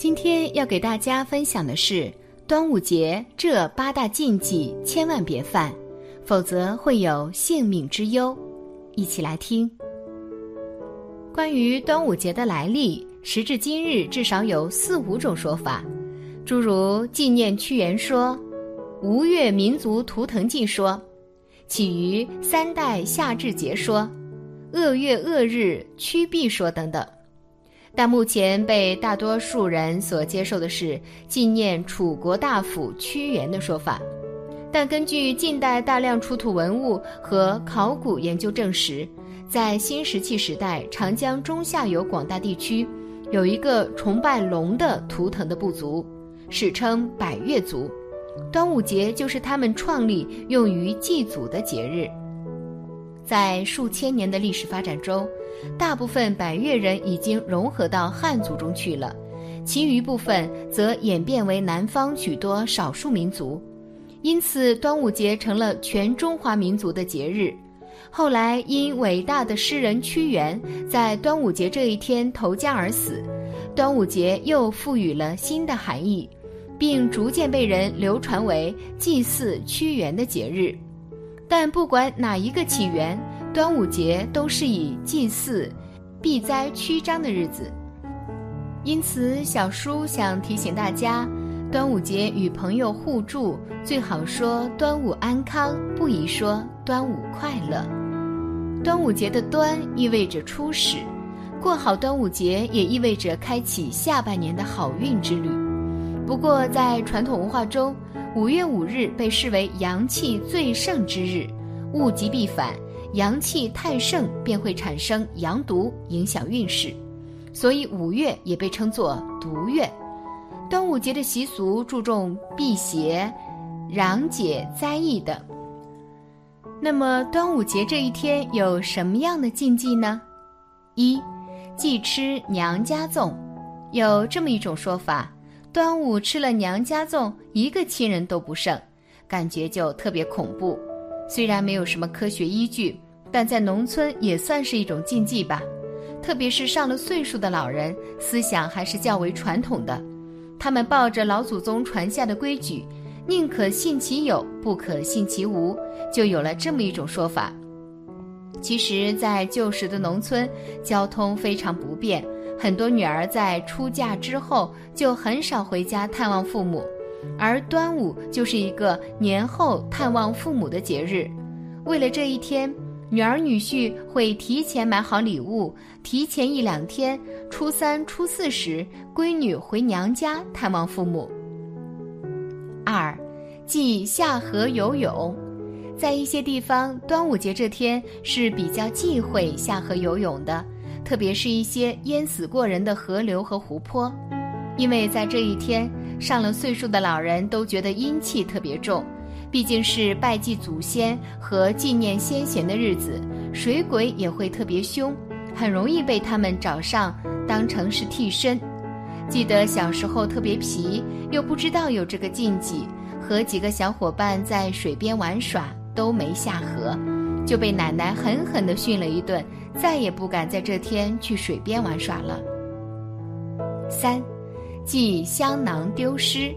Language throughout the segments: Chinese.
今天要给大家分享的是端午节这八大禁忌，千万别犯，否则会有性命之忧。一起来听。关于端午节的来历，时至今日至少有四五种说法，诸如纪念屈原说、吴越民族图腾记说、起于三代夏至节说、恶月恶日屈避说等等。但目前被大多数人所接受的是纪念楚国大夫屈原的说法，但根据近代大量出土文物和考古研究证实，在新石器时代长江中下游广大地区，有一个崇拜龙的图腾的部族，史称百越族，端午节就是他们创立用于祭祖的节日。在数千年的历史发展中。大部分百越人已经融合到汉族中去了，其余部分则演变为南方许多少数民族，因此端午节成了全中华民族的节日。后来因伟大的诗人屈原在端午节这一天投江而死，端午节又赋予了新的含义，并逐渐被人流传为祭祀屈原的节日。但不管哪一个起源。端午节都是以祭祀、避灾驱瘴的日子，因此小叔想提醒大家，端午节与朋友互助，最好说“端午安康”，不宜说“端午快乐”。端午节的“端”意味着初始，过好端午节也意味着开启下半年的好运之旅。不过，在传统文化中，五月五日被视为阳气最盛之日，物极必反。阳气太盛，便会产生阳毒，影响运势，所以五月也被称作毒月。端午节的习俗注重辟邪、攘解灾异等。那么，端午节这一天有什么样的禁忌呢？一，忌吃娘家粽。有这么一种说法：端午吃了娘家粽，一个亲人都不剩，感觉就特别恐怖。虽然没有什么科学依据，但在农村也算是一种禁忌吧。特别是上了岁数的老人，思想还是较为传统的。他们抱着老祖宗传下的规矩，宁可信其有，不可信其无，就有了这么一种说法。其实，在旧时的农村，交通非常不便，很多女儿在出嫁之后就很少回家探望父母。而端午就是一个年后探望父母的节日，为了这一天，女儿女婿会提前买好礼物，提前一两天，初三、初四时，闺女回娘家探望父母。二，忌下河游泳，在一些地方，端午节这天是比较忌讳下河游泳的，特别是一些淹死过人的河流和湖泊。因为在这一天，上了岁数的老人都觉得阴气特别重，毕竟是拜祭祖先和纪念先贤的日子，水鬼也会特别凶，很容易被他们找上当成是替身。记得小时候特别皮，又不知道有这个禁忌，和几个小伙伴在水边玩耍，都没下河，就被奶奶狠狠地训了一顿，再也不敢在这天去水边玩耍了。三。忌香囊丢失，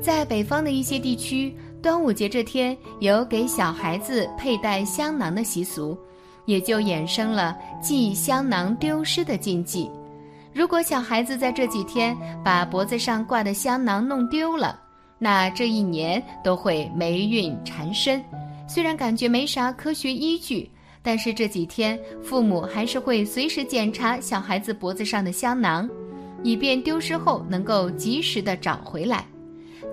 在北方的一些地区，端午节这天有给小孩子佩戴香囊的习俗，也就衍生了忌香囊丢失的禁忌。如果小孩子在这几天把脖子上挂的香囊弄丢了，那这一年都会霉运缠身。虽然感觉没啥科学依据，但是这几天父母还是会随时检查小孩子脖子上的香囊。以便丢失后能够及时的找回来。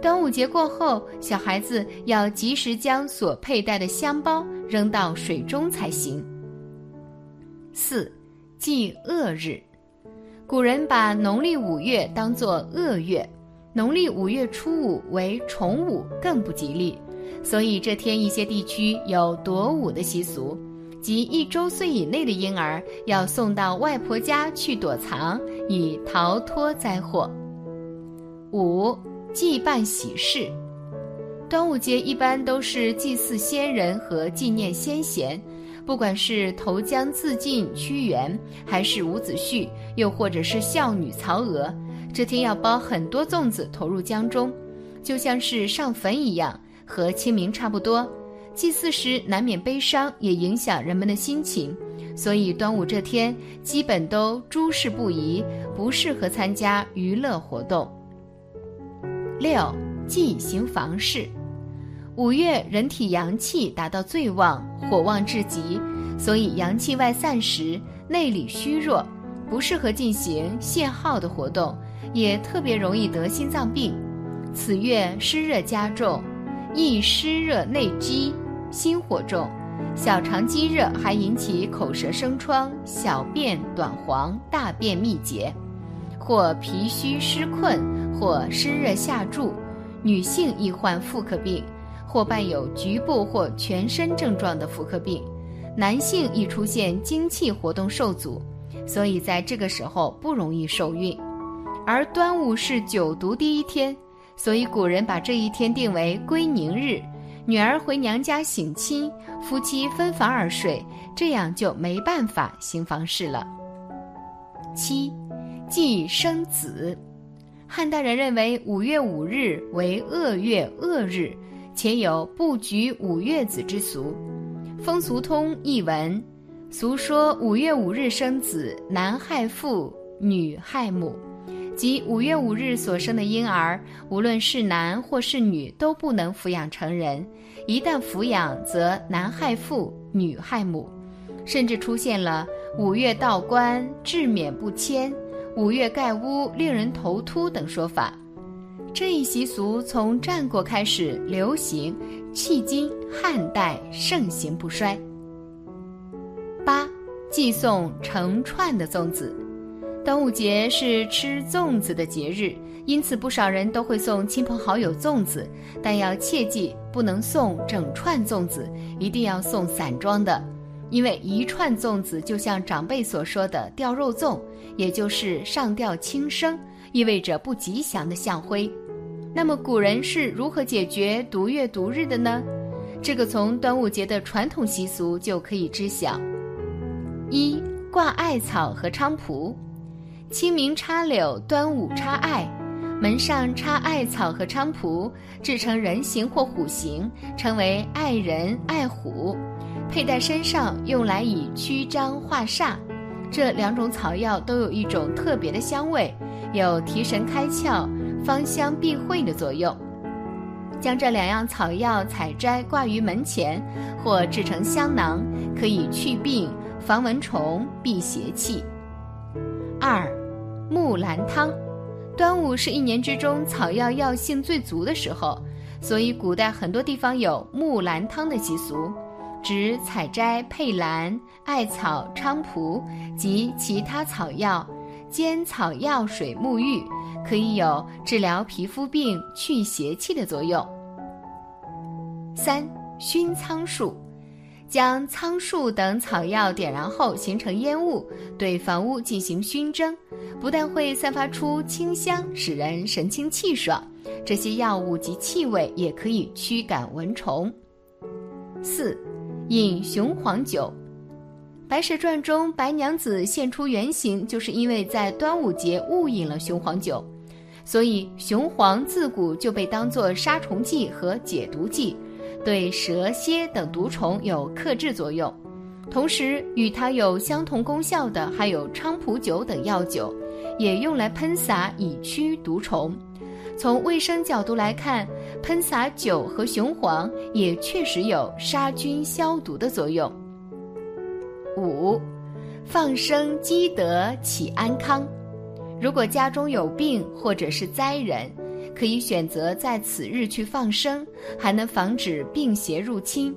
端午节过后，小孩子要及时将所佩戴的香包扔到水中才行。四，忌恶日。古人把农历五月当作恶月，农历五月初五为重午，更不吉利，所以这天一些地区有躲午的习俗。即一周岁以内的婴儿要送到外婆家去躲藏，以逃脱灾祸。五祭办喜事，端午节一般都是祭祀先人和纪念先贤，不管是投江自尽屈原，还是伍子胥，又或者是孝女曹娥，这天要包很多粽子投入江中，就像是上坟一样，和清明差不多。祭祀时难免悲伤，也影响人们的心情，所以端午这天基本都诸事不宜，不适合参加娱乐活动。六忌行房事。五月人体阳气达到最旺，火旺至极，所以阳气外散时，内里虚弱，不适合进行泄耗的活动，也特别容易得心脏病。此月湿热加重，易湿热内积，心火重，小肠积热，还引起口舌生疮、小便短黄、大便秘结，或脾虚湿困，或湿热下注。女性易患妇科病。或伴有局部或全身症状的妇科病，男性易出现精气活动受阻，所以在这个时候不容易受孕。而端午是九毒第一天，所以古人把这一天定为归宁日，女儿回娘家省亲，夫妻分房而睡，这样就没办法行房事了。七，忌生子。汉代人认为五月五日为恶月恶日。且有不举五月子之俗，《风俗通》译文，俗说五月五日生子，男害父，女害母，即五月五日所生的婴儿，无论是男或是女，都不能抚养成人。一旦抚养，则男害父，女害母，甚至出现了五月道观，至免不迁，五月盖屋，令人头秃等说法。这一习俗从战国开始流行，迄今汉代盛行不衰。八，祭送成串的粽子。端午节是吃粽子的节日，因此不少人都会送亲朋好友粽子，但要切记不能送整串粽子，一定要送散装的，因为一串粽子就像长辈所说的吊肉粽，也就是上吊轻生，意味着不吉祥的象徽。那么古人是如何解决独月独日的呢？这个从端午节的传统习俗就可以知晓。一挂艾草和菖蒲，清明插柳，端午插艾，门上插艾草和菖蒲，制成人形或虎形，称为艾人、艾虎，佩戴身上用来以驱瘴化煞。这两种草药都有一种特别的香味，有提神开窍。芳香避秽的作用，将这两样草药采摘挂于门前，或制成香囊，可以祛病、防蚊虫、避邪气。二，木兰汤。端午是一年之中草药药性最足的时候，所以古代很多地方有木兰汤的习俗，指采摘佩兰、艾草、菖蒲及其他草药。煎草药水沐浴，可以有治疗皮肤病、去邪气的作用。三熏苍术，将苍术等草药点燃后形成烟雾，对房屋进行熏蒸，不但会散发出清香，使人神清气爽，这些药物及气味也可以驱赶蚊虫。四，饮雄黄酒。《白蛇传》中，白娘子现出原形，就是因为在端午节误饮了雄黄酒，所以雄黄自古就被当作杀虫剂和解毒剂，对蛇蝎等毒虫有克制作用。同时，与它有相同功效的还有菖蒲酒等药酒，也用来喷洒以驱毒虫。从卫生角度来看，喷洒酒和雄黄也确实有杀菌消毒的作用。五，放生积德祈安康。如果家中有病或者是灾人，可以选择在此日去放生，还能防止病邪入侵。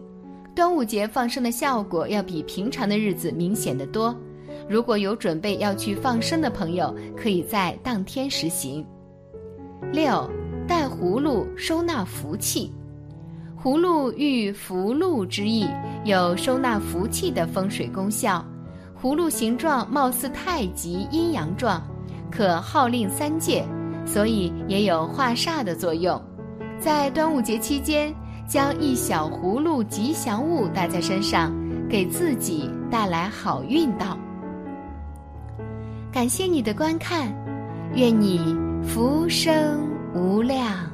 端午节放生的效果要比平常的日子明显的多。如果有准备要去放生的朋友，可以在当天实行。六，带葫芦收纳福气。葫芦寓福禄之意，有收纳福气的风水功效。葫芦形状貌似太极阴阳状，可号令三界，所以也有化煞的作用。在端午节期间，将一小葫芦吉祥物带在身上，给自己带来好运道。感谢你的观看，愿你。福生无量。